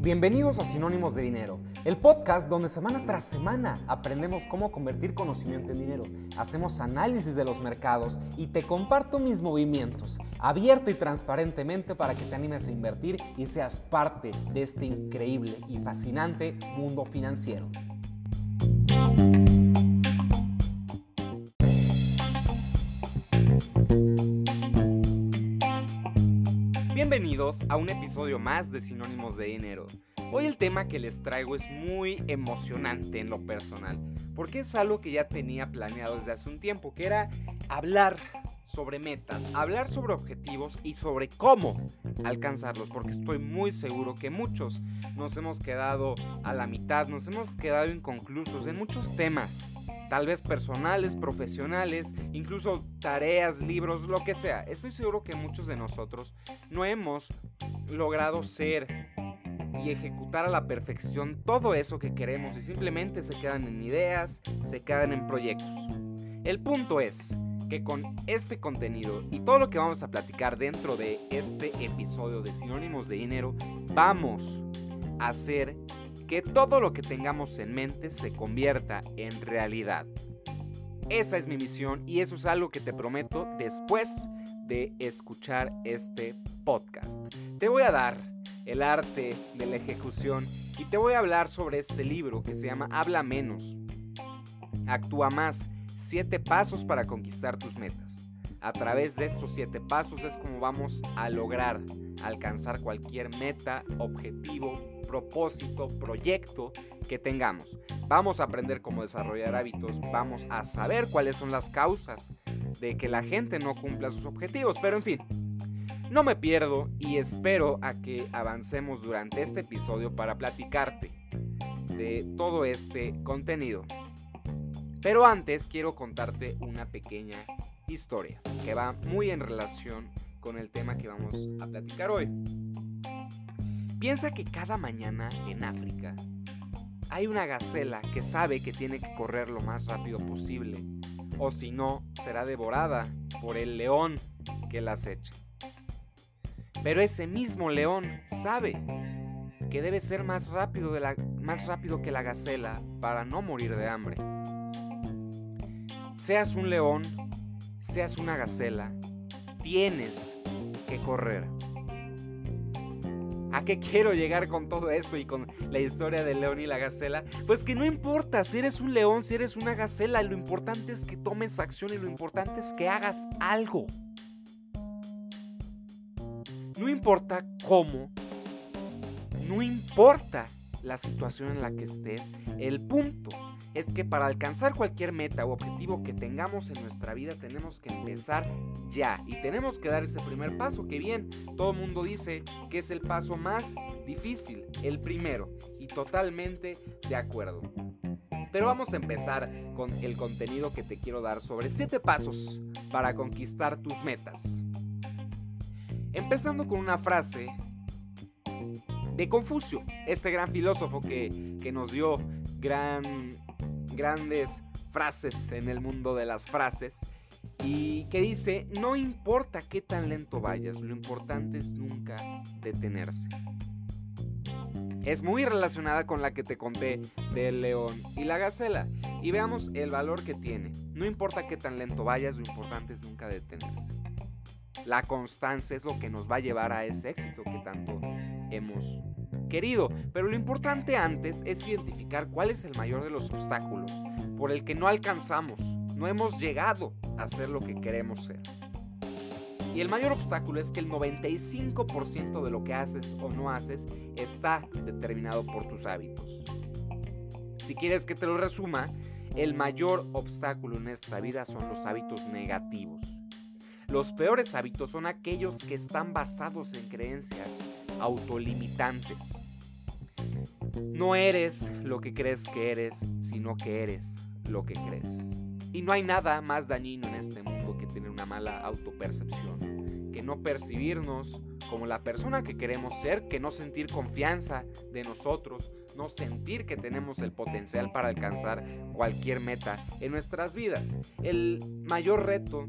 Bienvenidos a Sinónimos de Dinero, el podcast donde semana tras semana aprendemos cómo convertir conocimiento en dinero, hacemos análisis de los mercados y te comparto mis movimientos, abierto y transparentemente para que te animes a invertir y seas parte de este increíble y fascinante mundo financiero. Bienvenidos a un episodio más de Sinónimos de Dinero. Hoy el tema que les traigo es muy emocionante en lo personal, porque es algo que ya tenía planeado desde hace un tiempo, que era hablar sobre metas, hablar sobre objetivos y sobre cómo alcanzarlos, porque estoy muy seguro que muchos nos hemos quedado a la mitad, nos hemos quedado inconclusos en muchos temas tal vez personales, profesionales, incluso tareas, libros, lo que sea. Estoy seguro que muchos de nosotros no hemos logrado ser y ejecutar a la perfección todo eso que queremos y simplemente se quedan en ideas, se quedan en proyectos. El punto es que con este contenido y todo lo que vamos a platicar dentro de este episodio de Sinónimos de Dinero, vamos a hacer que todo lo que tengamos en mente se convierta en realidad. Esa es mi misión y eso es algo que te prometo después de escuchar este podcast. Te voy a dar el arte de la ejecución y te voy a hablar sobre este libro que se llama Habla menos. Actúa más. Siete pasos para conquistar tus metas. A través de estos siete pasos es como vamos a lograr alcanzar cualquier meta, objetivo, propósito, proyecto que tengamos. Vamos a aprender cómo desarrollar hábitos, vamos a saber cuáles son las causas de que la gente no cumpla sus objetivos, pero en fin, no me pierdo y espero a que avancemos durante este episodio para platicarte de todo este contenido. Pero antes quiero contarte una pequeña historia que va muy en relación con el tema que vamos a platicar hoy. Piensa que cada mañana en África hay una gacela que sabe que tiene que correr lo más rápido posible, o si no, será devorada por el león que la acecha. Pero ese mismo león sabe que debe ser más rápido, de la, más rápido que la gacela para no morir de hambre. Seas un león, seas una gacela, tienes que correr. ¿A qué quiero llegar con todo esto y con la historia del león y la gacela? Pues que no importa si eres un león, si eres una gacela, lo importante es que tomes acción y lo importante es que hagas algo. No importa cómo, no importa la situación en la que estés, el punto es que para alcanzar cualquier meta o objetivo que tengamos en nuestra vida tenemos que empezar ya y tenemos que dar ese primer paso que bien, todo el mundo dice que es el paso más difícil, el primero y totalmente de acuerdo. Pero vamos a empezar con el contenido que te quiero dar sobre 7 pasos para conquistar tus metas. Empezando con una frase de Confucio, este gran filósofo que, que nos dio gran grandes frases en el mundo de las frases y que dice, no importa qué tan lento vayas, lo importante es nunca detenerse. Es muy relacionada con la que te conté del león y la gacela. Y veamos el valor que tiene. No importa qué tan lento vayas, lo importante es nunca detenerse. La constancia es lo que nos va a llevar a ese éxito que tanto hemos querido, pero lo importante antes es identificar cuál es el mayor de los obstáculos por el que no alcanzamos, no hemos llegado a ser lo que queremos ser. Y el mayor obstáculo es que el 95% de lo que haces o no haces está determinado por tus hábitos. Si quieres que te lo resuma, el mayor obstáculo en esta vida son los hábitos negativos. Los peores hábitos son aquellos que están basados en creencias autolimitantes. No eres lo que crees que eres, sino que eres lo que crees. Y no hay nada más dañino en este mundo que tener una mala autopercepción, que no percibirnos como la persona que queremos ser, que no sentir confianza de nosotros, no sentir que tenemos el potencial para alcanzar cualquier meta en nuestras vidas. El mayor reto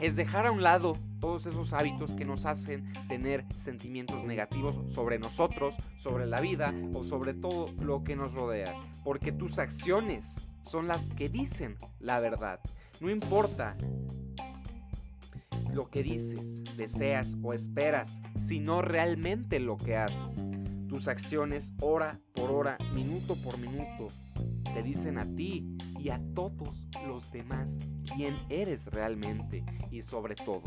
es dejar a un lado todos esos hábitos que nos hacen tener sentimientos negativos sobre nosotros, sobre la vida o sobre todo lo que nos rodea. Porque tus acciones son las que dicen la verdad. No importa lo que dices, deseas o esperas, sino realmente lo que haces. Tus acciones hora por hora, minuto por minuto, te dicen a ti y a todos los demás quién eres realmente y sobre todo,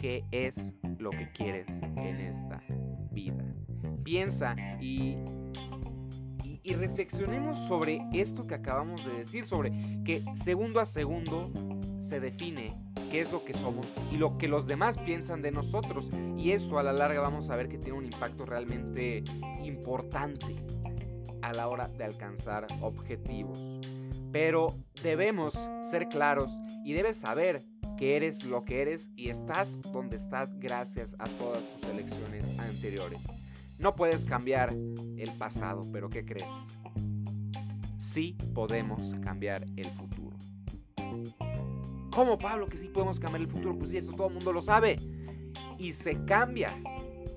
qué es lo que quieres en esta vida. Piensa y, y, reflexionemos sobre esto que acabamos de decir, sobre que segundo a segundo se define qué es lo que somos y lo que los demás piensan de nosotros. Y eso a la larga vamos a ver que tiene un impacto realmente importante a la hora de alcanzar objetivos. Pero debemos ser claros y debes saber que eres lo que eres y estás donde estás gracias a todas tus elecciones anteriores. No puedes cambiar el pasado, pero ¿qué crees? Sí podemos cambiar el futuro. ¿Cómo, Pablo, que sí podemos cambiar el futuro? Pues sí, eso todo el mundo lo sabe. Y se cambia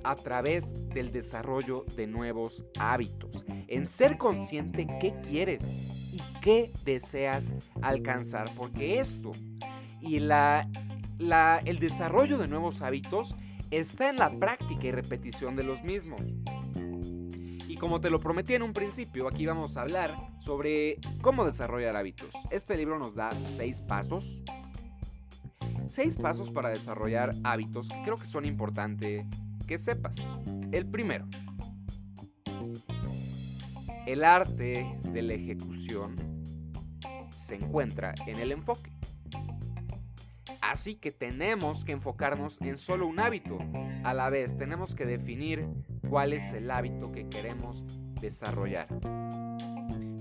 a través del desarrollo de nuevos hábitos, en ser consciente qué quieres y qué deseas alcanzar, porque esto y la, el desarrollo de nuevos hábitos está en la práctica y repetición de los mismos. Y como te lo prometí en un principio, aquí vamos a hablar sobre cómo desarrollar hábitos. Este libro nos da seis pasos. Seis pasos para desarrollar hábitos que creo que son importantes que sepas. El primero, el arte de la ejecución se encuentra en el enfoque. Así que tenemos que enfocarnos en solo un hábito. A la vez tenemos que definir cuál es el hábito que queremos desarrollar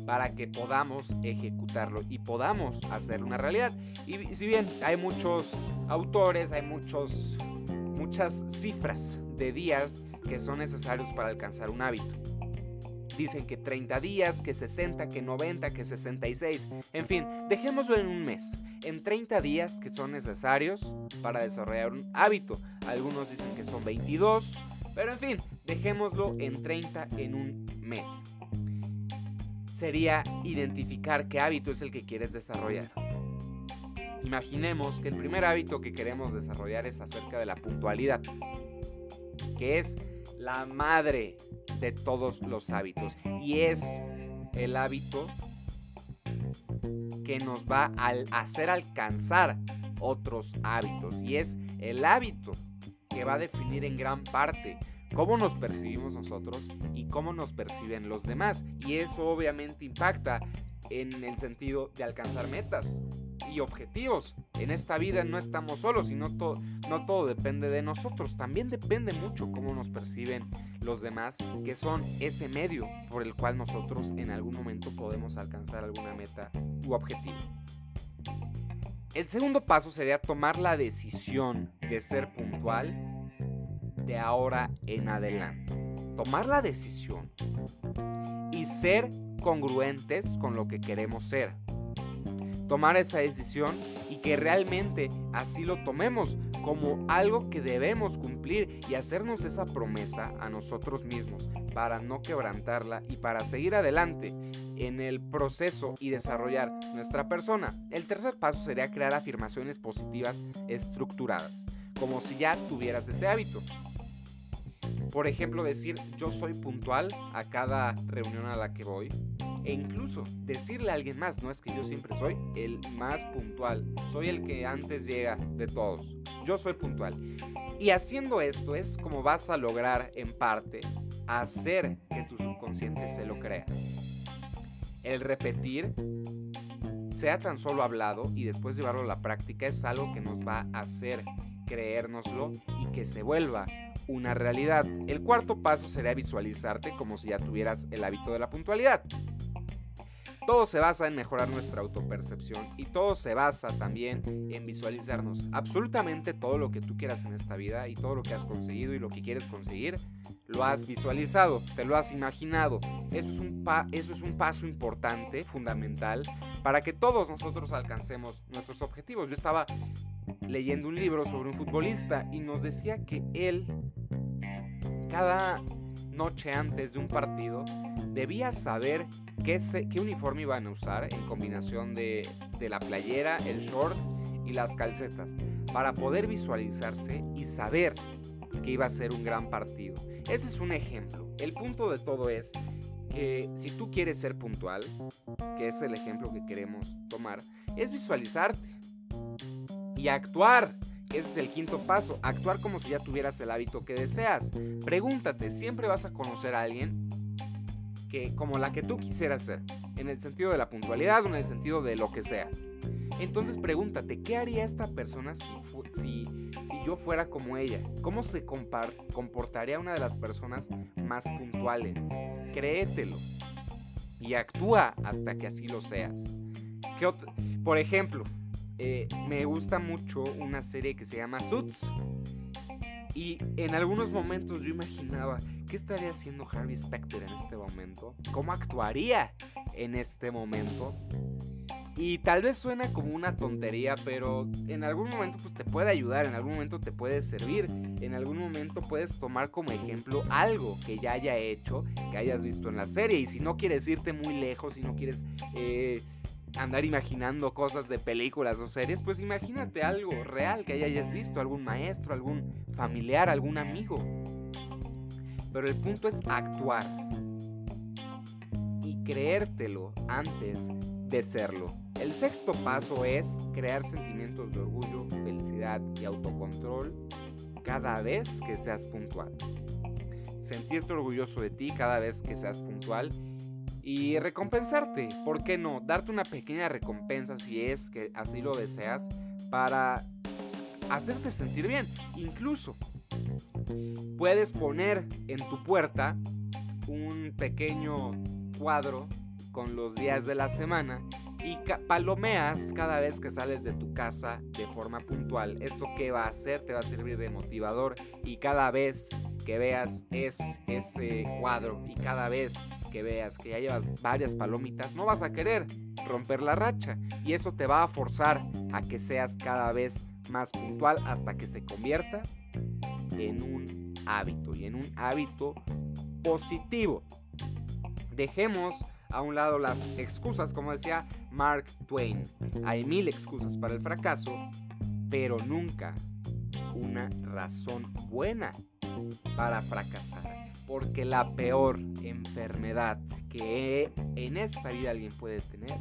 para que podamos ejecutarlo y podamos hacer una realidad. Y si bien hay muchos autores, hay muchos, muchas cifras de días que son necesarios para alcanzar un hábito. Dicen que 30 días, que 60, que 90, que 66. En fin, dejémoslo en un mes. En 30 días que son necesarios para desarrollar un hábito. Algunos dicen que son 22. Pero en fin, dejémoslo en 30 en un mes. Sería identificar qué hábito es el que quieres desarrollar. Imaginemos que el primer hábito que queremos desarrollar es acerca de la puntualidad que es la madre de todos los hábitos. Y es el hábito que nos va a hacer alcanzar otros hábitos. Y es el hábito que va a definir en gran parte cómo nos percibimos nosotros y cómo nos perciben los demás. Y eso obviamente impacta en el sentido de alcanzar metas y objetivos. En esta vida no estamos solos y no, no todo depende de nosotros. También depende mucho cómo nos perciben los demás, que son ese medio por el cual nosotros en algún momento podemos alcanzar alguna meta u objetivo. El segundo paso sería tomar la decisión de ser puntual de ahora en adelante. Tomar la decisión y ser congruentes con lo que queremos ser tomar esa decisión y que realmente así lo tomemos como algo que debemos cumplir y hacernos esa promesa a nosotros mismos para no quebrantarla y para seguir adelante en el proceso y desarrollar nuestra persona. El tercer paso sería crear afirmaciones positivas estructuradas, como si ya tuvieras ese hábito. Por ejemplo, decir yo soy puntual a cada reunión a la que voy, e incluso decirle a alguien más, no es que yo siempre soy el más puntual, soy el que antes llega de todos, yo soy puntual. Y haciendo esto es como vas a lograr en parte hacer que tu subconsciente se lo crea. El repetir, sea tan solo hablado y después llevarlo a la práctica, es algo que nos va a hacer creérnoslo y que se vuelva una realidad. El cuarto paso sería visualizarte como si ya tuvieras el hábito de la puntualidad. Todo se basa en mejorar nuestra autopercepción y todo se basa también en visualizarnos. Absolutamente todo lo que tú quieras en esta vida y todo lo que has conseguido y lo que quieres conseguir, lo has visualizado, te lo has imaginado. Eso es un, paso importante, fundamental, para que todos nosotros alcancemos nuestros objetivos. Yo estaba leyendo un libro sobre un futbolista y nos decía que él, cada noche antes de un partido, debía saber qué, qué uniforme iban a usar en combinación de, de la playera, el short y las calcetas, para poder visualizarse y saber que iba a ser un gran partido. Ese es un ejemplo. El punto de todo es que si tú quieres ser puntual, que es el ejemplo que queremos tomar, es visualizarte y actuar. Ese es el quinto paso, actuar como si ya tuvieras el hábito que deseas. Pregúntate, ¿siempre vas a conocer a alguien que como la que tú quisieras ser? En el sentido de la puntualidad o en el sentido de lo que sea. Entonces pregúntate, ¿qué haría esta persona si, si, si yo fuera como ella? ¿Cómo se comportaría una de las personas más puntuales? Créetelo y actúa hasta que así lo seas. Por ejemplo, eh, me gusta mucho una serie que se llama Suits. Y en algunos momentos yo imaginaba qué estaría haciendo Harvey Specter en este momento, cómo actuaría en este momento. Y tal vez suena como una tontería, pero en algún momento pues te puede ayudar, en algún momento te puede servir, en algún momento puedes tomar como ejemplo algo que ya haya hecho, que hayas visto en la serie. Y si no quieres irte muy lejos, si no quieres eh, andar imaginando cosas de películas o series, pues imagínate algo real que hayas visto, algún maestro, algún familiar, algún amigo. Pero el punto es actuar y creértelo antes de serlo. El sexto paso es crear sentimientos de orgullo, felicidad y autocontrol cada vez que seas puntual. Sentirte orgulloso de ti cada vez que seas puntual y recompensarte, ¿por qué no? Darte una pequeña recompensa si es que así lo deseas para hacerte sentir bien. Incluso puedes poner en tu puerta un pequeño cuadro con los días de la semana y palomeas cada vez que sales de tu casa de forma puntual. ¿Esto qué va a hacer? Te va a servir de motivador y cada vez que veas ese cuadro y cada vez que veas que ya llevas varias palomitas, no vas a querer romper la racha y eso te va a forzar a que seas cada vez más puntual hasta que se convierta en un hábito y en un hábito positivo. Dejemos a un lado las excusas, como decía Mark Twain. Hay mil excusas para el fracaso, pero nunca una razón buena para fracasar. Porque la peor enfermedad que en esta vida alguien puede tener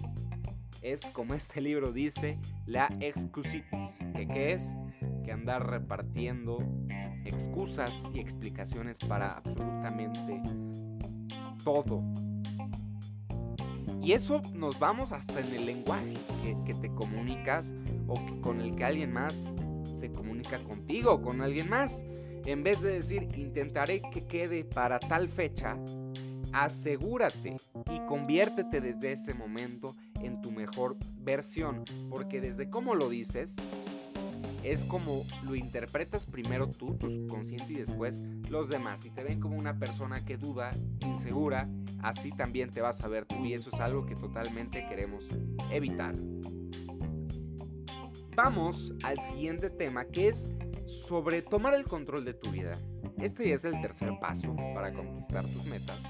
es, como este libro dice, la excusitis. ¿Que ¿Qué es? Que andar repartiendo excusas y explicaciones para absolutamente todo y eso nos vamos hasta en el lenguaje que, te comunicas o con el que alguien más se comunica contigo o con alguien más. En vez de decir intentaré que quede para tal fecha, asegúrate y conviértete desde ese momento en tu mejor versión. Porque desde cómo lo dices, es como lo interpretas primero tú, tu subconsciente, y después los demás. Si te ven como una persona que duda, insegura, así también te vas a ver tú y eso es algo que totalmente queremos evitar. Vamos al siguiente tema que es sobre tomar el control de tu vida. Este es el tercer paso para conquistar tus metas,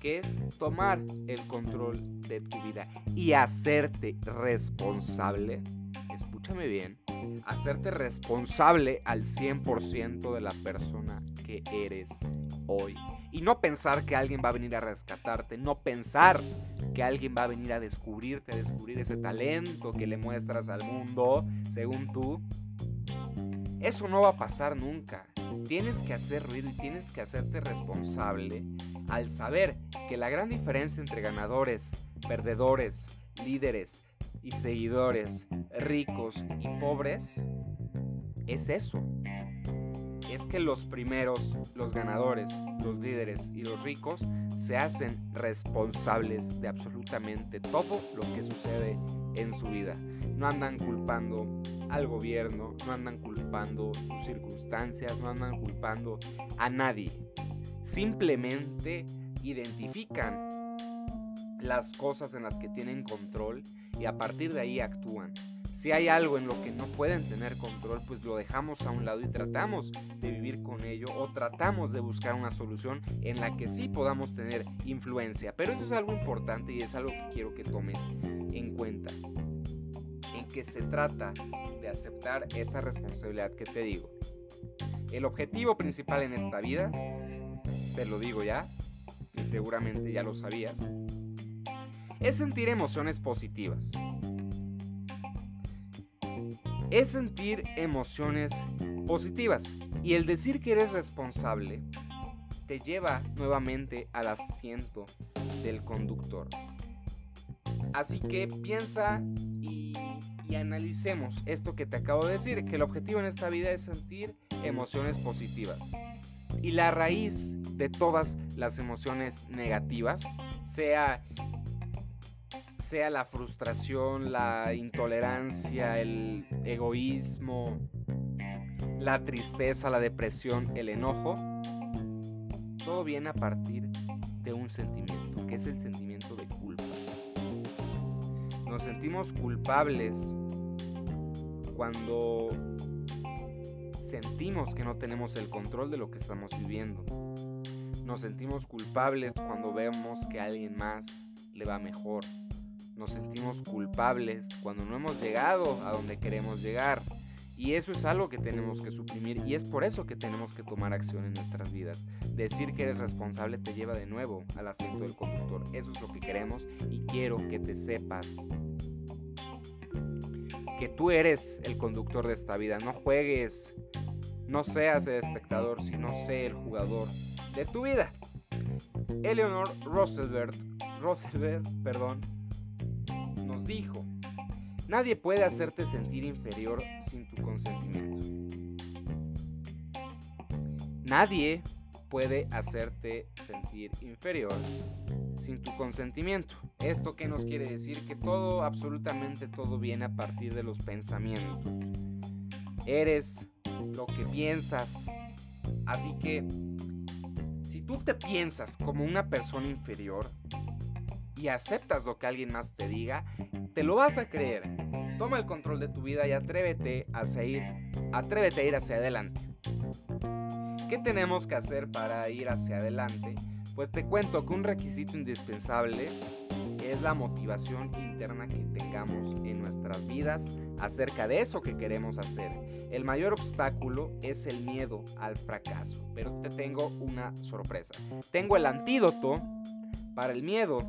que es tomar el control de tu vida y hacerte responsable. Escúchame bien, hacerte responsable al 100% de la persona que eres hoy. Y no pensar que alguien va a venir a rescatarte, no pensar que alguien va a venir a descubrirte, a descubrir ese talento que le muestras al mundo, según tú. Eso no va a pasar nunca. Tienes que hacer ruido y tienes que hacerte responsable al saber que la gran diferencia entre ganadores, perdedores, líderes, y seguidores, ricos y pobres, es eso. Es que los primeros, los ganadores, los líderes y los ricos se hacen responsables de absolutamente todo lo que sucede en su vida. No andan culpando al gobierno, no andan culpando sus circunstancias, no andan culpando a nadie. Simplemente identifican las cosas en las que tienen control y a partir de ahí actúan. Si hay algo en lo que no pueden tener control, pues lo dejamos a un lado y tratamos de vivir con ello o tratamos de buscar una solución en la que sí podamos tener influencia. Pero eso es algo importante y es algo que quiero que tomes en cuenta. Que se trata de aceptar esa responsabilidad que te digo. El objetivo principal en esta vida, te lo digo ya, y seguramente ya lo sabías, es sentir emociones positivas. Es sentir emociones positivas. Y el decir que eres responsable te lleva nuevamente al asiento del conductor. Así que piensa y, analicemos esto que te acabo de decir, que el objetivo en esta vida es sentir emociones positivas. Y la raíz de todas las emociones negativas, sea sea la frustración, la intolerancia, el egoísmo, la tristeza, la depresión, el enojo, todo viene a partir de un sentimiento, que es el sentimiento de culpa. Nos sentimos culpables cuando sentimos que no tenemos el control de lo que estamos viviendo. Nos sentimos culpables cuando vemos que a alguien más le va mejor, nos sentimos culpables cuando no hemos llegado a donde queremos llegar. Y eso es algo que tenemos que suprimir y es por eso que tenemos que tomar acción en nuestras vidas. Decir que eres responsable te lleva de nuevo al asiento del conductor. Eso es lo que queremos y quiero que te sepas que tú eres el conductor de esta vida. No juegues, no seas el espectador, sino sé el jugador de tu vida. Eleanor Roosevelt, Roosevelt, perdón, dijo, nadie puede hacerte sentir inferior sin tu consentimiento. Nadie puede hacerte sentir inferior sin tu consentimiento. ¿Esto qué nos quiere decir? Que todo, absolutamente todo viene a partir de los pensamientos. Eres lo que piensas. Así que, si tú te piensas como una persona inferior, y aceptas lo que alguien más te diga, te lo vas a creer. Toma el control de tu vida y atrévete a ir, atrévete a ir hacia adelante. ¿Qué tenemos que hacer para ir hacia adelante? Pues te cuento que un requisito indispensable es la motivación interna que tengamos en nuestras vidas acerca de eso que queremos hacer. El mayor obstáculo es el miedo al fracaso, pero te tengo una sorpresa. Tengo el antídoto para el miedo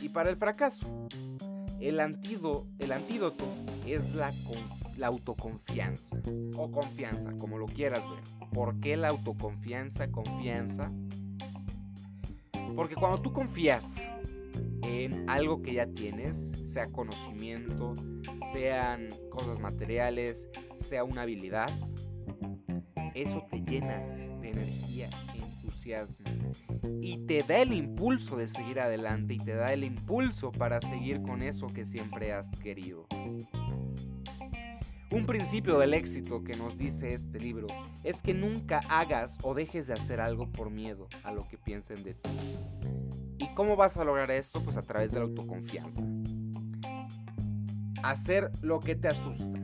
y para el fracaso. El, el antídoto es la, la autoconfianza o confianza, como lo quieras ver. ¿Por qué la autoconfianza, confianza? Porque cuando tú confías en algo que ya tienes, sea conocimiento, sean cosas materiales, sea una habilidad, eso te llena de energía, y te da el impulso de seguir adelante y te da el impulso para seguir con eso que siempre has querido. Un principio del éxito que nos dice este libro es que nunca hagas o dejes de hacer algo por miedo a lo que piensen de ti. ¿Y cómo vas a lograr esto? Pues a través de la autoconfianza. Hacer lo que te asusta.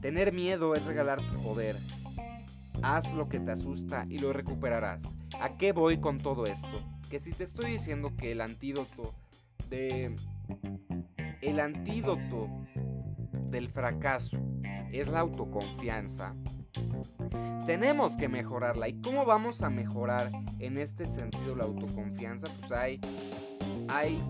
Tener miedo es regalar tu poder haz lo que te asusta y lo recuperarás. ¿A qué voy con todo esto? Que si te estoy diciendo que el antídoto de... El antídoto del fracaso es la autoconfianza, tenemos que mejorarla. ¿Y cómo vamos a mejorar en este sentido la autoconfianza? Pues hay, hay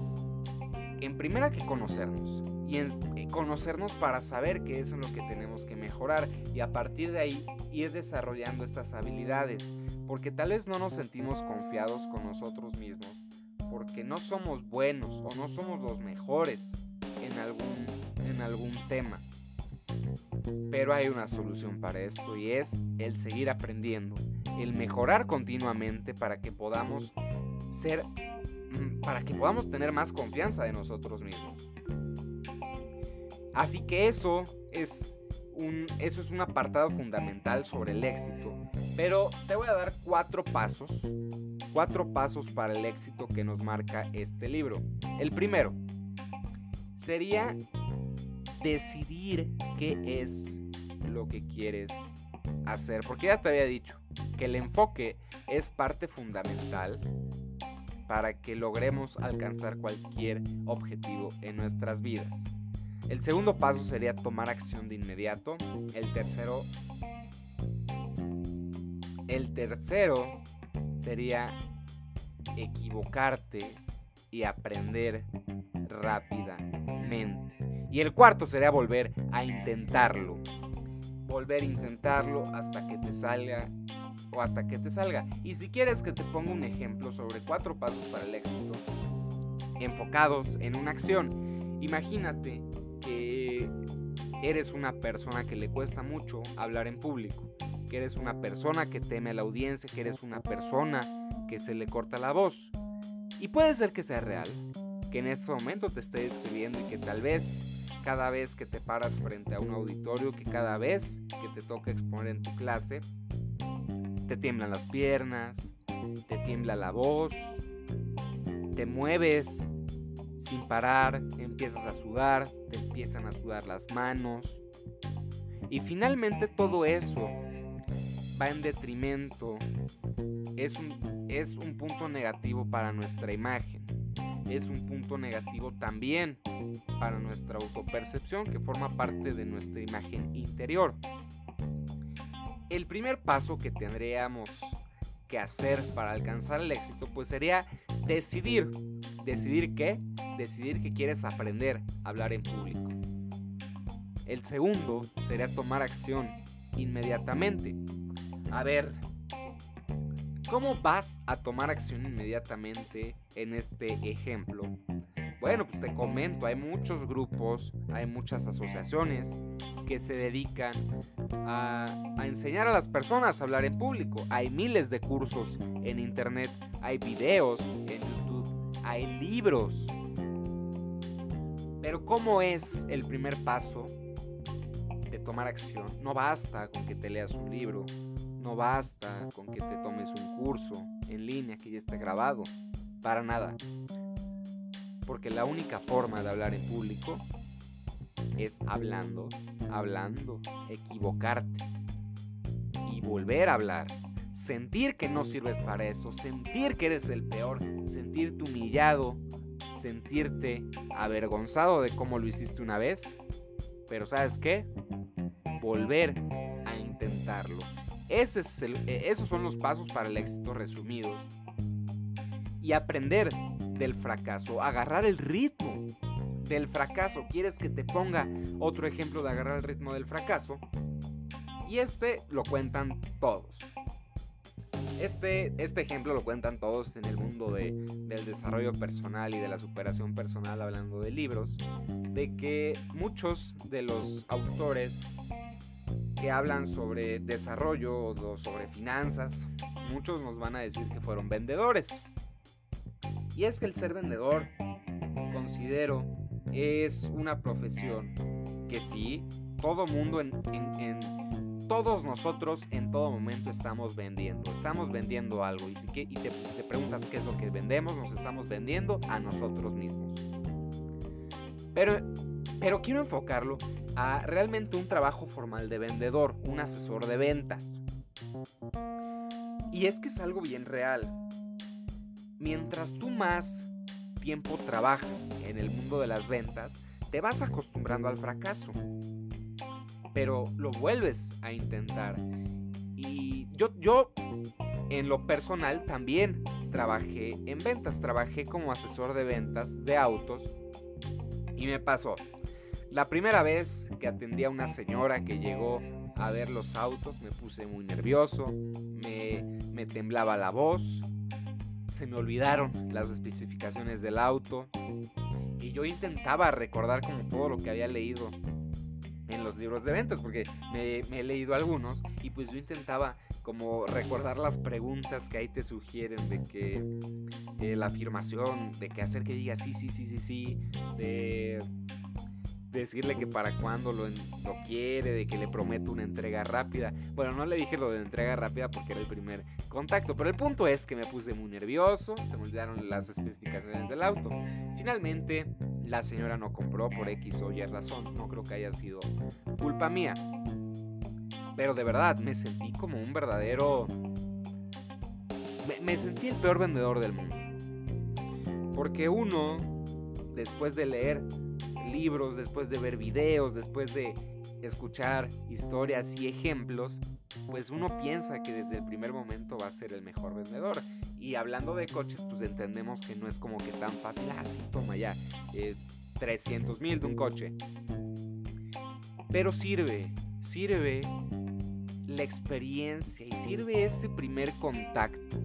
en primera que conocernos y en, eh, conocernos para saber qué es en lo que tenemos que mejorar y a partir de ahí ir desarrollando estas habilidades porque tal vez no nos sentimos confiados con nosotros mismos porque no somos buenos o no somos los mejores en algún, en algún tema. Pero hay una solución para esto y es el seguir aprendiendo, el mejorar continuamente para que podamos ser mm, para que podamos tener más confianza de nosotros mismos. Así que eso es un, eso es un apartado fundamental sobre el éxito. Pero te voy a dar cuatro pasos, cuatro pasos para el éxito que nos marca este libro. El primero sería decidir qué es lo que quieres hacer. Porque ya te había dicho que el enfoque es parte fundamental para que logremos alcanzar cualquier objetivo en nuestras vidas. El segundo paso sería tomar acción de inmediato. El tercero el tercero sería equivocarte y aprender rápidamente. Y el cuarto sería volver a intentarlo. Volver a intentarlo hasta que te salga o hasta que te salga. Y si quieres que te ponga un ejemplo sobre cuatro pasos para el éxito, enfocados en una acción, imagínate que eres una persona que le cuesta mucho hablar en público, que eres una persona que teme a la audiencia, que eres una persona que se le corta la voz. Y puede ser que sea real, que en este momento te esté escribiendo y que tal vez cada vez que te paras frente a un auditorio, que cada vez que te toca exponer en tu clase, te tiemblan las piernas, te tiembla la voz, te mueves sin parar, empiezas a sudar, te empiezan a sudar las manos. Y finalmente todo eso va en detrimento, es un, es un punto negativo para nuestra imagen, es un punto negativo también para nuestra autopercepción que forma parte de nuestra imagen interior. El primer paso que tendríamos que hacer para alcanzar el éxito pues sería decidir. ¿Decidir qué? Decidir que quieres aprender a hablar en público. El segundo sería tomar acción inmediatamente. A ver, ¿cómo vas a tomar acción inmediatamente en este ejemplo? Bueno, pues te comento, hay muchos grupos, hay muchas asociaciones que se dedican a, enseñar a las personas a hablar en público. Hay miles de cursos en internet, hay videos en YouTube, hay libros. Pero ¿cómo es el primer paso de tomar acción? No basta con que te leas un libro, no basta con que te tomes un curso en línea que ya esté grabado, para nada. Porque la única forma de hablar en público es hablando, hablando, equivocarte y volver a hablar. Sentir que no sirves para eso, sentir que eres el peor, sentirte humillado, sentirte avergonzado de cómo lo hiciste una vez. Pero ¿sabes qué? Volver a intentarlo. Ese es el, e, esos son los pasos para el éxito resumidos. Y aprender del fracaso, agarrar el ritmo del fracaso. ¿Quieres que te ponga otro ejemplo de agarrar el ritmo del fracaso? Y este lo cuentan todos. Este, este ejemplo lo cuentan todos en el mundo del desarrollo personal y de la superación personal, hablando de libros, de que muchos de los autores que hablan sobre desarrollo o sobre finanzas, muchos nos van a decir que fueron vendedores. Y es que el ser vendedor, considero, es una profesión que sí, todo mundo en, todos nosotros en todo momento estamos vendiendo. Estamos vendiendo algo. Y, si que, te, te, preguntas qué es lo que vendemos, nos estamos vendiendo a nosotros mismos. Pero, pero quiero enfocarlo a realmente un trabajo formal de vendedor, un asesor de ventas. Y es que es algo bien real. Mientras tú más tiempo trabajas en el mundo de las ventas, te vas acostumbrando al fracaso. Pero lo vuelves a intentar. Y yo, yo en lo personal también trabajé en ventas, trabajé como asesor de ventas de autos y me pasó. La primera vez que atendí a una señora que llegó a ver los autos me puse muy nervioso, me, temblaba la voz, se me olvidaron las especificaciones del auto y yo intentaba recordar como todo lo que había leído en los libros de ventas porque me, he leído algunos y pues yo intentaba como recordar las preguntas que ahí te sugieren de que eh, la afirmación de que hacer que diga sí sí sí sí sí de decirle que para cuándo lo, quiere, de que le prometo una entrega rápida. Bueno, no le dije lo de entrega rápida porque era el primer contacto, pero el punto es que me puse muy nervioso, se me olvidaron las especificaciones del auto. Finalmente la señora no compró por X o Y razón. No creo que haya sido culpa mía. Pero de verdad, me sentí como un verdadero... Me, sentí el peor vendedor del mundo. Porque uno, después de leer libros, después de ver videos, después de escuchar historias y ejemplos, pues uno piensa que desde el primer momento va a ser el mejor vendedor. Y hablando de coches, pues entendemos que no es como que tan fácil, así ah, toma ya, 300 eh, mil de un coche. Pero sirve, sirve la experiencia y sirve ese primer contacto.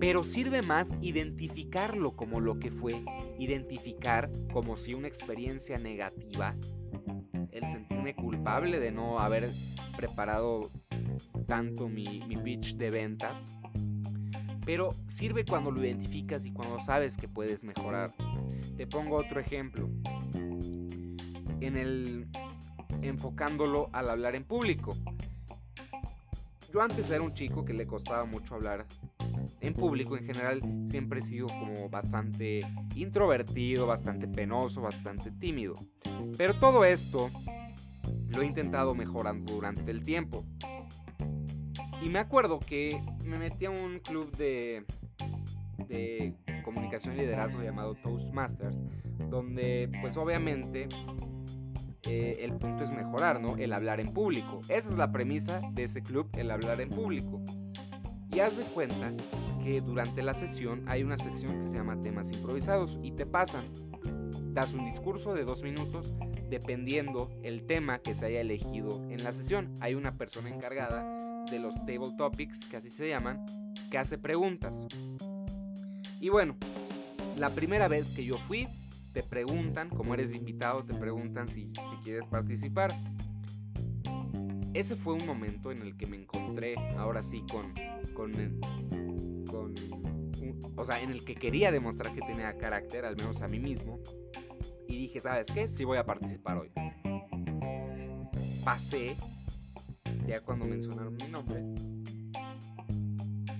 Pero sirve más identificarlo como lo que fue, identificar como si una experiencia negativa, el sentirme culpable de no haber preparado tanto mi, pitch de ventas, pero sirve cuando lo identificas y cuando sabes que puedes mejorar. Te pongo otro ejemplo. En el enfocándolo al hablar en público. Yo antes era un chico que le costaba mucho hablar en público en general siempre he sido como bastante introvertido, bastante penoso, bastante tímido. Pero todo esto lo he intentado mejorar durante el tiempo. Y me acuerdo que me metí a un club de, de comunicación y liderazgo llamado Toastmasters, donde pues obviamente eh, el punto es mejorar, ¿no? El hablar en público. Esa es la premisa de ese club, el hablar en público. Y haz de cuenta que durante la sesión hay una sección que se llama temas improvisados y te pasan. Das un discurso de dos minutos dependiendo el tema que se haya elegido en la sesión. Hay una persona encargada de los table topics, que así se llaman, que hace preguntas. Y bueno, la primera vez que yo fui, te preguntan, como eres invitado, te preguntan si, si quieres participar. Ese fue un momento en el que me encontré, ahora sí, con, con, con o sea, en el que quería demostrar que tenía carácter, al menos a mí mismo. Y dije, ¿sabes qué? Sí voy a participar hoy. Pasé ya cuando mencionaron mi nombre.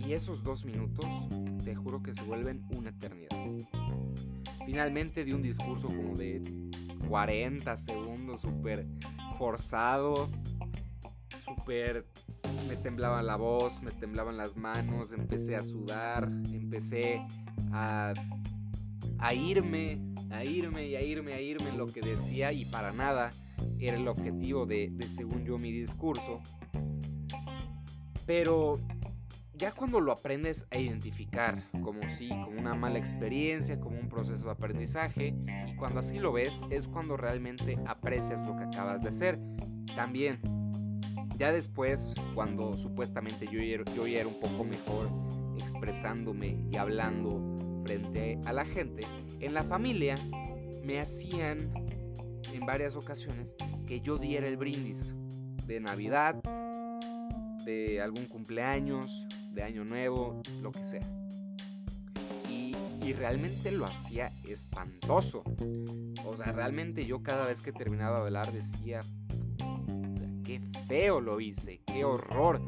Y esos dos minutos, te juro que se vuelven una eternidad. Finalmente di un discurso como de 40 segundos, súper forzado, súper... Me temblaba la voz, me temblaban las manos, empecé a sudar, empecé a, a irme, a irme y a irme, a irme en lo que decía y para nada era el objetivo de, según yo, mi discurso. Pero ya cuando lo aprendes a identificar como sí, como una mala experiencia, como un proceso de aprendizaje, y cuando así lo ves, es cuando realmente aprecias lo que acabas de hacer. También, ya después, cuando supuestamente yo, yo ya era un poco mejor expresándome y hablando frente a la gente, en la familia me hacían en varias ocasiones que yo diera el brindis de Navidad, de algún cumpleaños, de Año Nuevo, lo que sea. Y, y, realmente lo hacía espantoso. O sea, realmente yo cada vez que terminaba de hablar decía, qué feo lo hice, qué horror.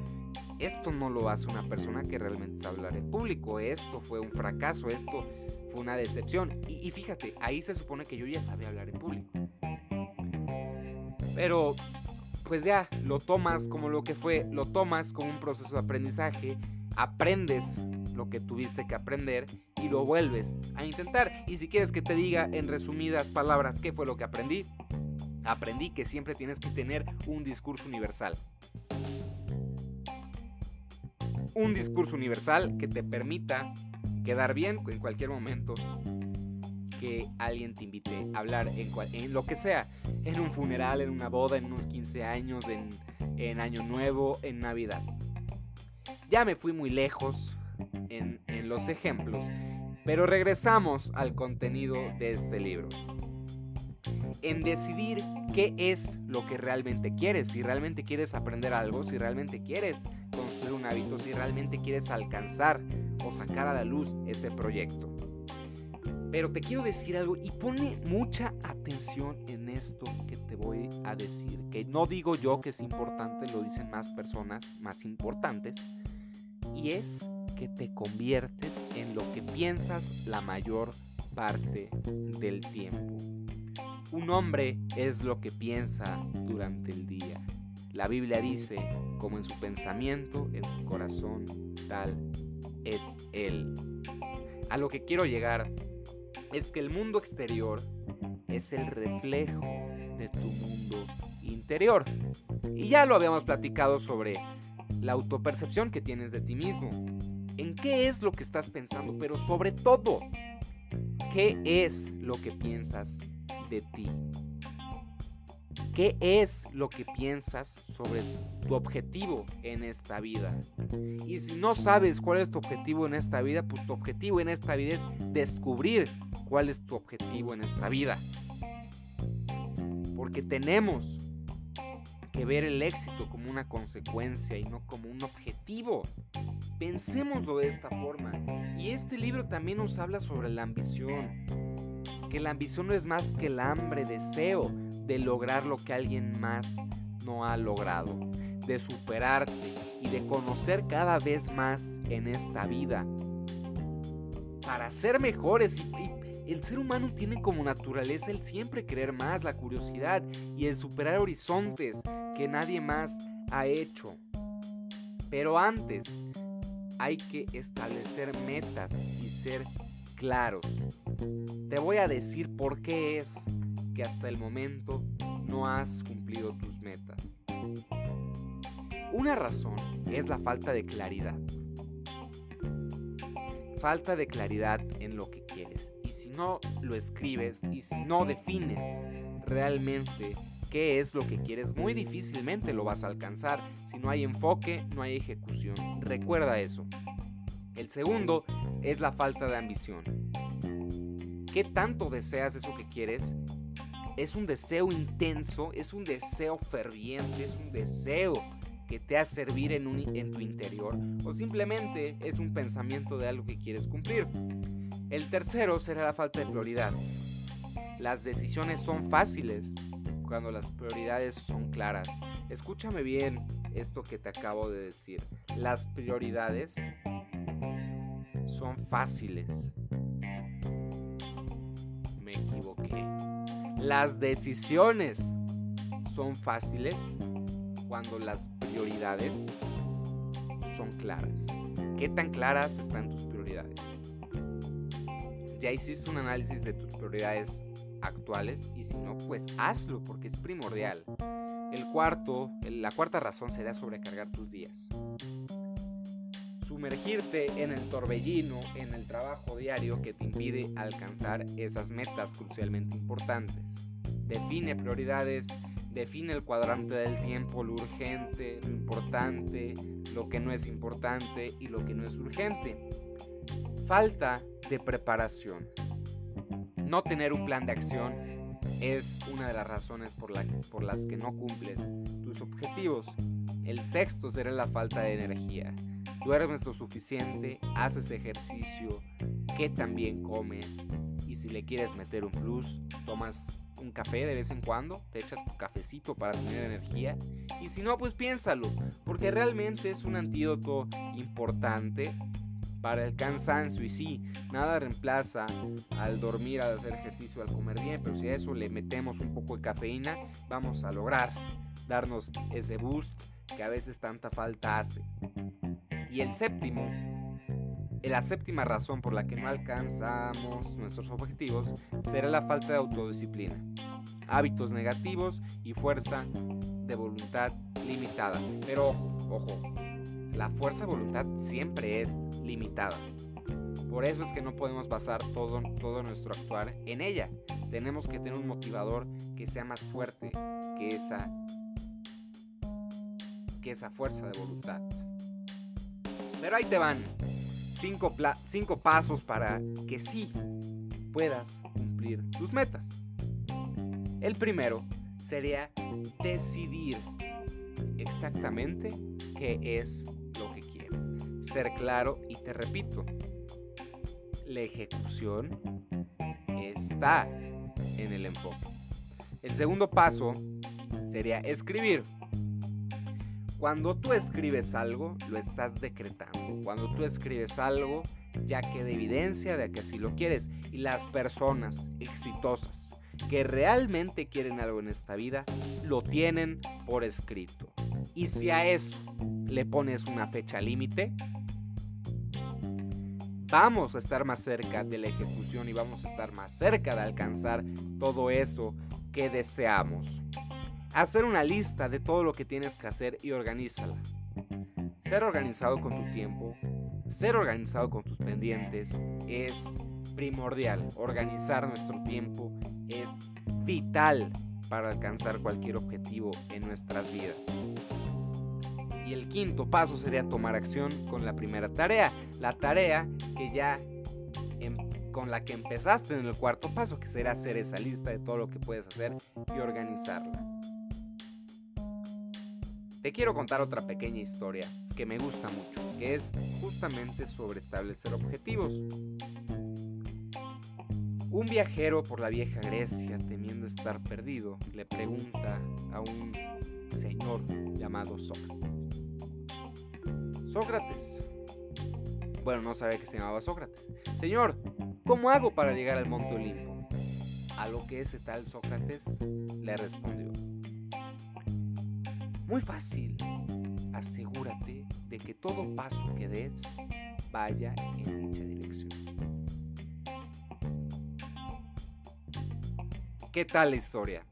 Esto no lo hace una persona que realmente sabe hablar en público. Esto fue un fracaso, esto fue una decepción. Y, fíjate, ahí se supone que yo ya sabía hablar en público. Pero pues ya lo tomas como lo que fue, lo tomas como un proceso de aprendizaje, aprendes lo que tuviste que aprender y lo vuelves a intentar. Y si quieres que te diga en resumidas palabras qué fue lo que aprendí, aprendí que siempre tienes que tener un discurso universal. Un discurso universal que te permita quedar bien en cualquier momento que alguien te invite a hablar en, lo que sea, en un funeral, en una boda, en unos 15 años, en, en Año Nuevo, en Navidad. Ya me fui muy lejos en, en los ejemplos, pero regresamos al contenido de este libro. En decidir qué es lo que realmente quieres, si realmente quieres aprender algo, si realmente quieres construir un hábito, si realmente quieres alcanzar o sacar a la luz ese proyecto. Pero te quiero decir algo y pone mucha atención en esto que te voy a decir. Que no digo yo que es importante, lo dicen más personas más importantes. Y es que te conviertes en lo que piensas la mayor parte del tiempo. Un hombre es lo que piensa durante el día. La Biblia dice, como en su pensamiento, en su corazón, tal es él. A lo que quiero llegar es que el mundo exterior es el reflejo de tu mundo interior. Y ya lo habíamos platicado sobre la autopercepción que tienes de ti mismo. ¿En qué es lo que estás pensando? Pero sobre todo, ¿qué es lo que piensas de ti? ¿Qué es lo que piensas sobre tu objetivo en esta vida? Y si no sabes cuál es tu objetivo en esta vida, pues tu objetivo en esta vida es descubrir cuál es tu objetivo en esta vida. Porque tenemos que ver el éxito como una consecuencia y no como un objetivo. Pensémoslo de esta forma. Y este libro también nos habla sobre la ambición. Que la ambición no es más que el hambre, deseo de lograr lo que alguien más no ha logrado. De superarte y de conocer cada vez más en esta vida. Para ser mejores el ser humano tiene como naturaleza el siempre querer más, la curiosidad y el superar horizontes que nadie más ha hecho. Pero antes hay que establecer metas y ser claros. Te voy a decir por qué es que hasta el momento no has cumplido tus metas. Una razón es la falta de claridad. Falta de claridad en lo que quieres. Y si no lo escribes y si no defines realmente qué es lo que quieres, muy difícilmente lo vas a alcanzar. Si no hay enfoque, no hay ejecución. Recuerda eso. El segundo es la falta de ambición. ¿Qué tanto deseas eso que quieres? Es un deseo intenso, es un deseo ferviente, es un deseo que te hace servir en, en tu interior o simplemente es un pensamiento de algo que quieres cumplir. El tercero será la falta de prioridad. Las decisiones son fáciles cuando las prioridades son claras. Escúchame bien esto que te acabo de decir. Las prioridades son fáciles. Me equivoqué. Las decisiones son fáciles cuando las prioridades son claras. ¿Qué tan claras están tus prioridades? Ya hiciste un análisis de tus prioridades actuales y si no, pues hazlo porque es primordial. El cuarto, la cuarta razón será sobrecargar tus días. Sumergirte en el torbellino, en el trabajo diario que te impide alcanzar esas metas crucialmente importantes. Define prioridades, define el cuadrante del tiempo, lo urgente, lo importante, lo que no es importante y lo que no es urgente. Falta de preparación. No tener un plan de acción es una de las razones por, por las que no cumples tus objetivos. El sexto será la falta de energía. Duermes lo suficiente, haces ejercicio, que también comes. Y si le quieres meter un plus, tomas un café de vez en cuando, te echas tu cafecito para tener energía. Y si no, pues piénsalo, porque realmente es un antídoto importante para el cansancio. Y sí, nada reemplaza al dormir, al hacer ejercicio, al comer bien, pero si a eso le metemos un poco de cafeína, vamos a lograr darnos ese boost que a veces tanta falta hace. Y el séptimo, la séptima razón por la que no alcanzamos nuestros objetivos será la falta de autodisciplina, hábitos negativos y fuerza de voluntad limitada. Pero ojo, ojo, la fuerza de voluntad siempre es limitada. Por eso es que no podemos basar todo, todo nuestro actuar en ella. Tenemos que tener un motivador que sea más fuerte que esa, esa fuerza de voluntad. Pero ahí te van. Cinco, cinco pasos para que sí puedas cumplir tus metas. El primero sería decidir exactamente qué es lo que quieres. Ser claro y te repito, la ejecución está en el enfoque. El segundo paso sería escribir. Cuando tú escribes algo, lo estás decretando. Cuando tú escribes algo, ya queda evidencia de que así lo quieres. Y las personas exitosas, que realmente quieren algo en esta vida, lo tienen por escrito. Y si a eso le pones una fecha límite, vamos a estar más cerca de la ejecución y vamos a estar más cerca de alcanzar todo eso que deseamos. Hacer una lista de todo lo que tienes que hacer y organízala. Ser organizado con tu tiempo, ser organizado con tus pendientes es primordial. Organizar nuestro tiempo es vital para alcanzar cualquier objetivo en nuestras vidas. Y el quinto paso sería tomar acción con la primera tarea. La tarea que ya em, con la que empezaste en el cuarto paso, que será hacer esa lista de todo lo que puedes hacer y organizarla. Te quiero contar otra pequeña historia que me gusta mucho, que es justamente sobre establecer objetivos. Un viajero por la vieja Grecia, temiendo estar perdido, le pregunta a un señor llamado Sócrates. Sócrates. Bueno, no sabe que se llamaba Sócrates. Señor, ¿cómo hago para llegar al Monte Olimpo? A lo que ese tal Sócrates le respondió. Muy fácil. Asegúrate de que todo paso que des vaya en dicha dirección. ¿Qué tal la historia?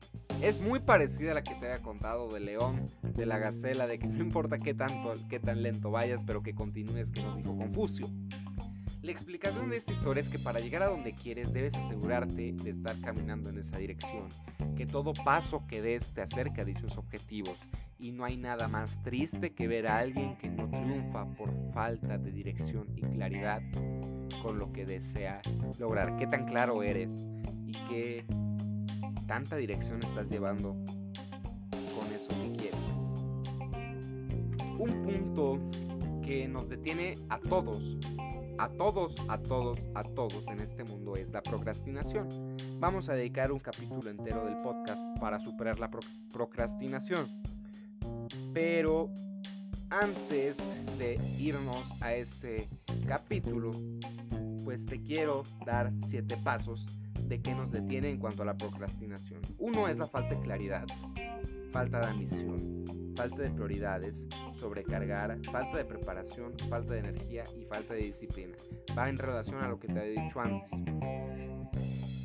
Es muy parecida a la que te había contado del león, de la gacela, de que no importa qué, tanto, qué tan lento vayas, pero que continúes, que nos dijo Confucio. La explicación de esta historia es que para llegar a donde quieres debes asegurarte de estar caminando en esa dirección, que todo paso que des te acerca a dichos objetivos y no hay nada más triste que ver a alguien que no triunfa por falta de dirección y claridad con lo que desea lograr. ¿Qué tan claro eres y qué tanta dirección estás llevando con eso que quieres. Un punto que nos detiene a todos, a todos, a todos, a todos en este mundo es la procrastinación. Vamos a dedicar un capítulo entero del podcast para superar la procrastinación. Pero antes de irnos a ese capítulo, pues te quiero dar siete pasos de qué nos detiene en cuanto a la procrastinación. Uno es la falta de claridad, falta de ambición, falta de prioridades, sobrecargar, falta de preparación, falta de energía y falta de disciplina. Va en relación a lo que te he dicho antes.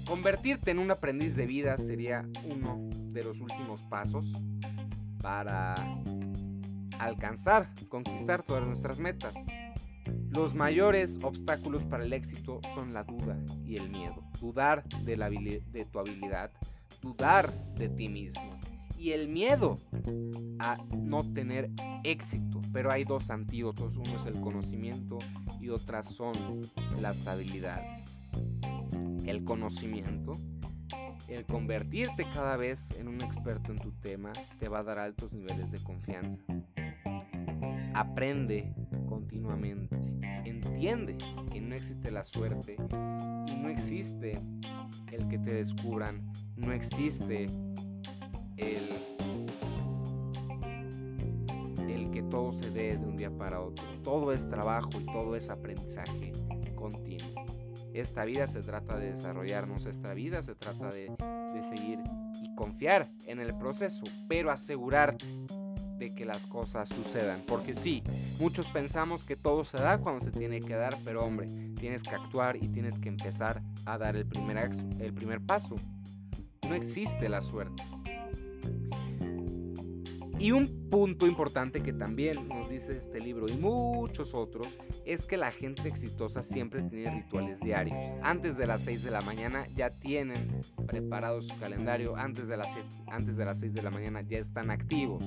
Convertirte en un aprendiz de vida sería uno de los últimos pasos para alcanzar, conquistar todas nuestras metas. Los mayores obstáculos para el éxito son la duda y el miedo. Dudar de, la de tu habilidad, dudar de ti mismo y el miedo a no tener éxito. Pero hay dos antídotos, uno es el conocimiento y otras son las habilidades. El conocimiento, el convertirte cada vez en un experto en tu tema, te va a dar altos niveles de confianza. Aprende continuamente. Entiende que no existe la suerte y no existe el que te descubran, no existe el, que todo se dé de un día para otro. Todo es trabajo y todo es aprendizaje continuo. Esta vida se trata de desarrollarnos, esta vida se trata de, de seguir y confiar en el proceso, pero asegurarte de que las cosas sucedan. Porque sí, muchos pensamos que todo se da cuando se tiene que dar, pero hombre, tienes que actuar y tienes que empezar a dar el primer, el primer paso. No existe la suerte. Y un punto importante que también nos dice este libro y muchos otros es que la gente exitosa siempre tiene rituales diarios. Antes de las 6 de la mañana ya tienen preparado su calendario, antes de las, antes de las 6 de la mañana ya están activos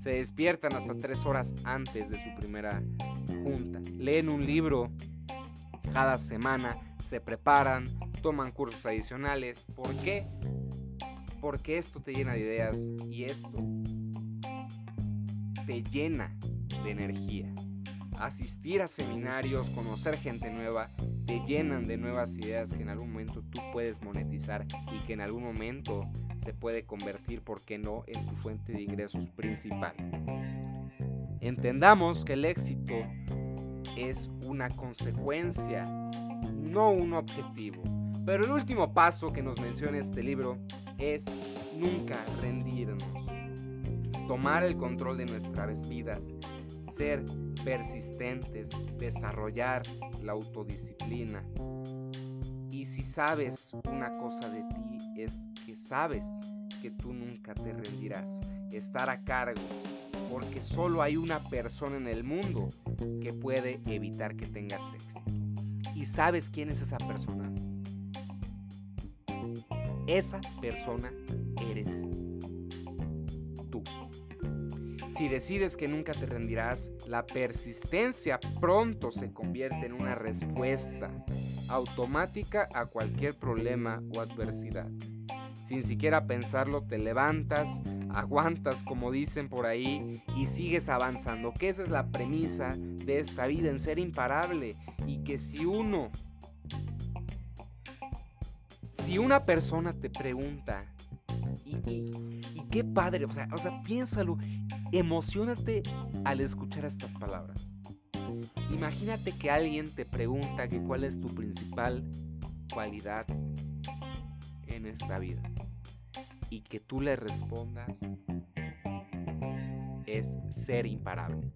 se despiertan hasta tres horas antes de su primera junta, leen un libro cada semana, se preparan, toman cursos adicionales. ¿Por qué? Porque esto te llena de ideas y esto te llena de energía. Asistir a seminarios, conocer gente nueva, te llenan de nuevas ideas que en algún momento tú puedes monetizar y que en algún momento se puede convertir, ¿por qué no?, en tu fuente de ingresos principal. Entendamos que el éxito es una consecuencia, no un objetivo. Pero el último paso que nos menciona este libro es nunca rendirnos. Tomar el control de nuestras vidas, ser persistentes, desarrollar la autodisciplina. Y si sabes una cosa de ti es que sabes que tú nunca te rendirás. Estar a cargo, porque solo hay una persona en el mundo que puede evitar que tengas éxito. ¿Y sabes quién es esa persona? Esa persona eres tú. Si decides que nunca te rendirás, la persistencia pronto se convierte en una respuesta automática a cualquier problema o adversidad. Sin siquiera pensarlo, te levantas, aguantas como dicen por ahí y sigues avanzando. Que esa es la premisa de esta vida, en ser imparable. Y que si uno, si una persona te pregunta, y, qué padre, o sea, o piénsalo, emocionate al escuchar estas palabras. Imagínate que alguien te pregunta que cuál es tu principal cualidad en esta vida y que tú le respondas es ser imparable.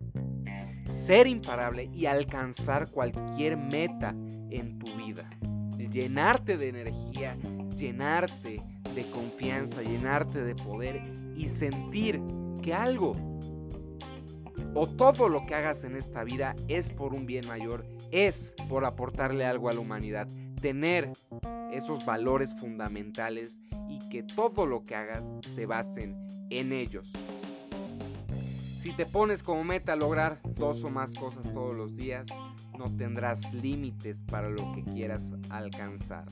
Ser imparable y alcanzar cualquier meta en tu vida. Llenarte de energía, llenarte de confianza, llenarte de poder y sentir que algo o todo lo que hagas en esta vida es por un bien mayor, es por aportarle algo a la humanidad, tener esos valores fundamentales y que todo lo que hagas se basen en ellos. Si te pones como meta lograr dos o más cosas todos los días, no tendrás límites para lo que quieras alcanzar.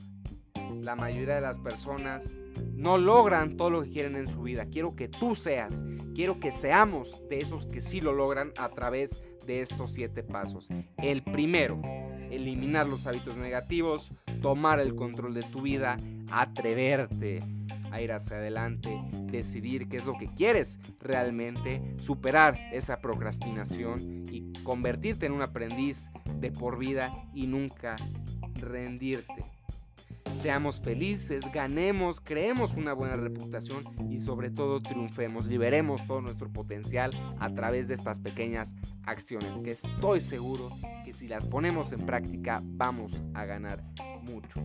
La mayoría de las personas no logran todo lo que quieren en su vida. Quiero que tú seas, quiero que seamos de esos que sí lo logran a través de estos siete pasos. El primero, eliminar los hábitos negativos, tomar el control de tu vida, atreverte a ir hacia adelante, decidir qué es lo que quieres realmente, superar esa procrastinación y convertirte en un aprendiz de por vida y nunca rendirte. Seamos felices, ganemos, creemos una buena reputación y sobre todo triunfemos, liberemos todo nuestro potencial a través de estas pequeñas acciones que estoy seguro que si las ponemos en práctica vamos a ganar mucho.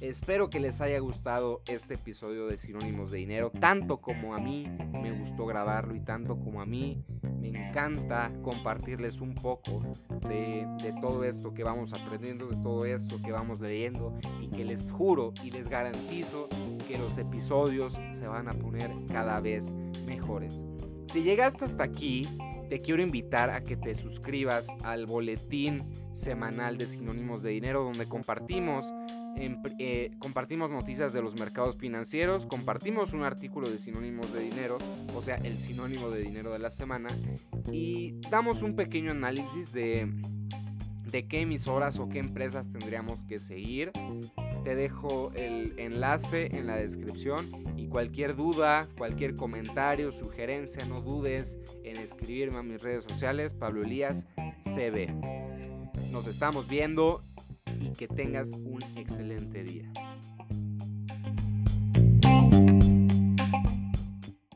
Espero que les haya gustado este episodio de Sinónimos de Dinero, tanto como a mí me gustó grabarlo y tanto como a mí me encanta compartirles un poco de, todo esto que vamos aprendiendo, de todo esto que vamos leyendo y que les juro y les garantizo que los episodios se van a poner cada vez mejores. Si llegaste hasta aquí, te quiero invitar a que te suscribas al boletín semanal de Sinónimos de Dinero donde compartimos eh, compartimos noticias de los mercados financieros, compartimos un artículo de sinónimos de dinero, o sea, el sinónimo de dinero de la semana, y damos un pequeño análisis de, de qué emisoras o qué empresas tendríamos que seguir. Te dejo el enlace en la descripción y cualquier duda, cualquier comentario, sugerencia, no dudes en escribirme a mis redes sociales, Pablo Elías CB. Nos estamos viendo y que tengas un excelente día.